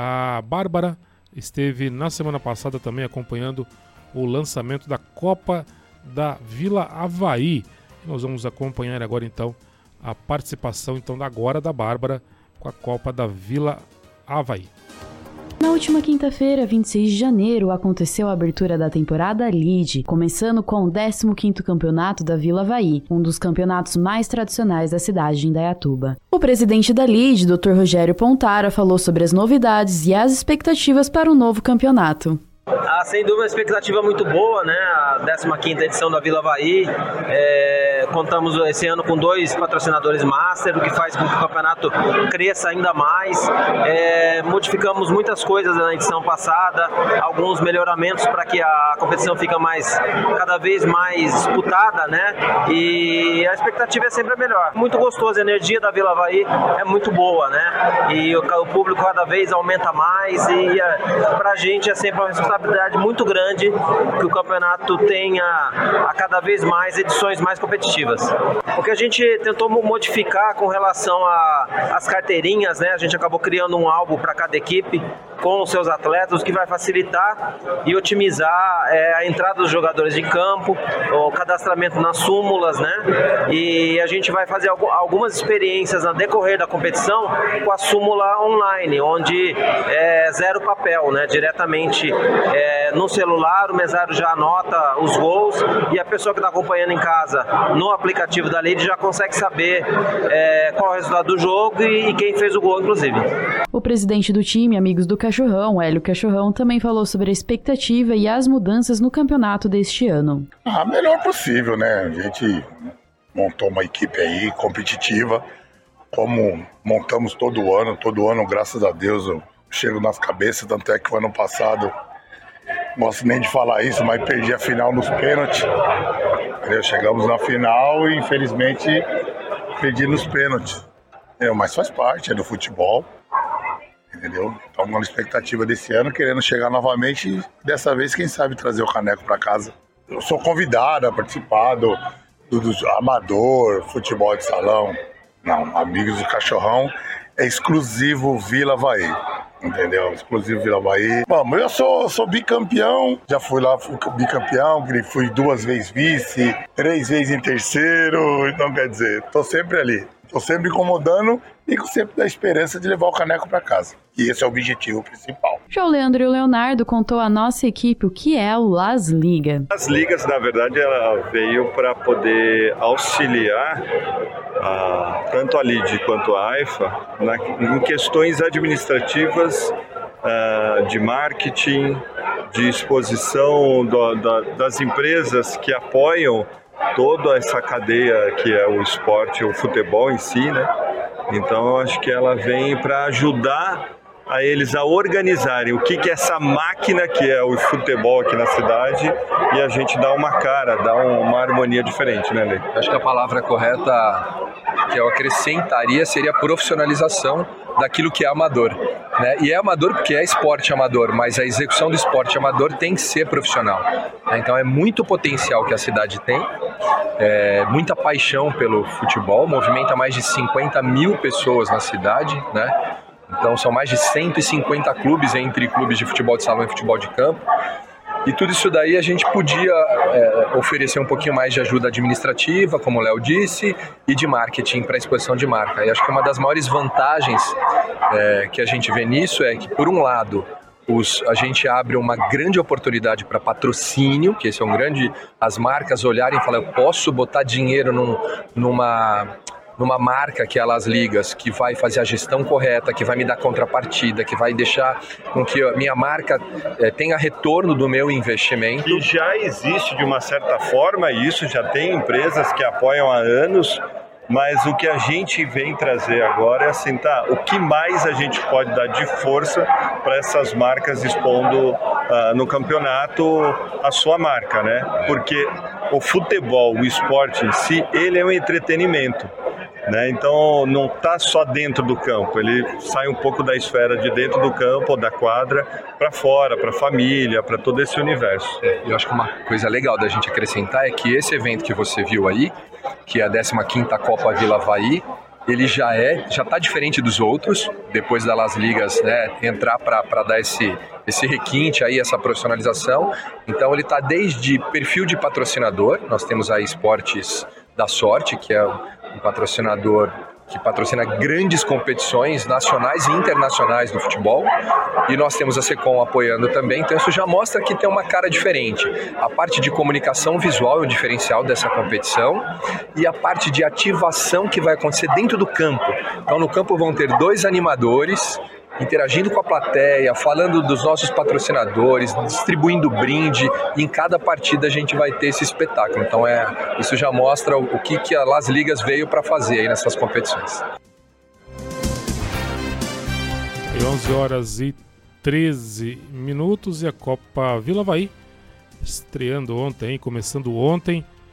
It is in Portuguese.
A Bárbara esteve na semana passada também acompanhando o lançamento da Copa da Vila Havaí. Nós vamos acompanhar agora então a participação então agora da Bárbara com a Copa da Vila Havaí. Na última quinta-feira, 26 de janeiro, aconteceu a abertura da temporada Lead, começando com o 15º campeonato da Vila Havaí, um dos campeonatos mais tradicionais da cidade de Indaiatuba. O presidente da Lead, Dr. Rogério Pontara, falou sobre as novidades e as expectativas para o novo campeonato. Ah, sem dúvida, uma expectativa muito boa, né? A 15 edição da Vila Havaí. É, contamos esse ano com dois patrocinadores master, o que faz com que o campeonato cresça ainda mais. É, modificamos muitas coisas na edição passada, alguns melhoramentos para que a competição fique mais, cada vez mais disputada, né? E a expectativa é sempre a melhor. Muito gostoso, a energia da Vila Havaí é muito boa, né? E o, o público cada vez aumenta mais e é, para a gente é sempre uma responsabilidade muito grande que o campeonato tenha a cada vez mais edições mais competitivas. O que a gente tentou modificar com relação às carteirinhas, né? A gente acabou criando um álbum para cada equipe com os seus atletas, o que vai facilitar e otimizar é, a entrada dos jogadores em campo, o cadastramento nas súmulas, né? E a gente vai fazer algumas experiências na decorrer da competição com a súmula online, onde é zero papel, né? Diretamente é, no celular, o mesário já anota os gols e a pessoa que está acompanhando em casa no aplicativo da Lide já consegue saber é, qual é o resultado do jogo e, e quem fez o gol, inclusive. O presidente do time, amigos do Cachorrão, Hélio Cachorrão, também falou sobre a expectativa e as mudanças no campeonato deste ano. Ah, melhor possível, né? A gente montou uma equipe aí competitiva, como montamos todo ano, todo ano, graças a Deus, eu chego nas cabeças, tanto é que o ano passado gosto nem de falar isso, mas perdi a final nos pênaltis. Chegamos na final e infelizmente perdi nos pênaltis. Mas faz parte, é do futebol. Entendeu? Então, uma expectativa desse ano, querendo chegar novamente e dessa vez, quem sabe, trazer o caneco para casa. Eu sou convidado a participar do, do, do amador, futebol de salão. Não, Amigos do Cachorrão é exclusivo Vila Havaí entendeu? Exclusivo Vila Bahia. Vamos, eu sou, sou bicampeão, já fui lá, fui bicampeão, fui duas vezes vice, três vezes em terceiro, então quer dizer, tô sempre ali. Tô sempre incomodando e com sempre da esperança de levar o caneco para casa. E esse é o objetivo principal. Já o Leandro e o Leonardo contou à nossa equipe o que é o Las Liga. As ligas, na verdade, ela veio para poder auxiliar a, tanto a LID quanto a AIFA na, em questões administrativas uh, de marketing, de exposição do, da, das empresas que apoiam toda essa cadeia que é o esporte, o futebol em si, né? Então eu acho que ela vem para ajudar a eles a organizarem o que, que é essa máquina que é o futebol aqui na cidade e a gente dá uma cara, dá uma harmonia diferente, né, Lê? Acho que a palavra correta que eu acrescentaria seria profissionalização daquilo que é amador. Né? E é amador porque é esporte amador, mas a execução do esporte amador tem que ser profissional. Né? Então é muito potencial que a cidade tem, é, muita paixão pelo futebol, movimenta mais de 50 mil pessoas na cidade, né? Então são mais de 150 clubes entre clubes de futebol de salão e futebol de campo. E tudo isso daí a gente podia é, oferecer um pouquinho mais de ajuda administrativa, como o Léo disse, e de marketing para exposição de marca. E acho que uma das maiores vantagens é, que a gente vê nisso é que, por um lado, os, a gente abre uma grande oportunidade para patrocínio, que esse é um grande. As marcas olharem e falar, eu posso botar dinheiro num, numa numa marca que é Las Ligas, que vai fazer a gestão correta, que vai me dar contrapartida, que vai deixar com que a minha marca é, tenha retorno do meu investimento. Que já existe de uma certa forma isso, já tem empresas que apoiam há anos, mas o que a gente vem trazer agora é assim, tá, o que mais a gente pode dar de força para essas marcas expondo uh, no campeonato a sua marca, né? Porque o futebol, o esporte em si, ele é um entretenimento. Né? Então não está só dentro do campo, ele sai um pouco da esfera de dentro do campo da quadra para fora, para a família, para todo esse universo. Eu acho que uma coisa legal da gente acrescentar é que esse evento que você viu aí, que é a 15ª Copa Vila Havaí, ele já é, já está diferente dos outros, depois da Las Ligas né, entrar para dar esse, esse requinte aí, essa profissionalização. Então ele está desde perfil de patrocinador, nós temos a Esportes da Sorte, que é um patrocinador que patrocina grandes competições nacionais e internacionais do futebol. E nós temos a Secom apoiando também, então isso já mostra que tem uma cara diferente. A parte de comunicação visual é o diferencial dessa competição e a parte de ativação que vai acontecer dentro do campo. Então no campo vão ter dois animadores interagindo com a plateia, falando dos nossos patrocinadores, distribuindo brinde. E em cada partida a gente vai ter esse espetáculo. Então é isso já mostra o, o que, que a Las Ligas veio para fazer aí nessas competições. E 11 horas e 13 minutos e a Copa Vila Havaí estreando ontem, começando ontem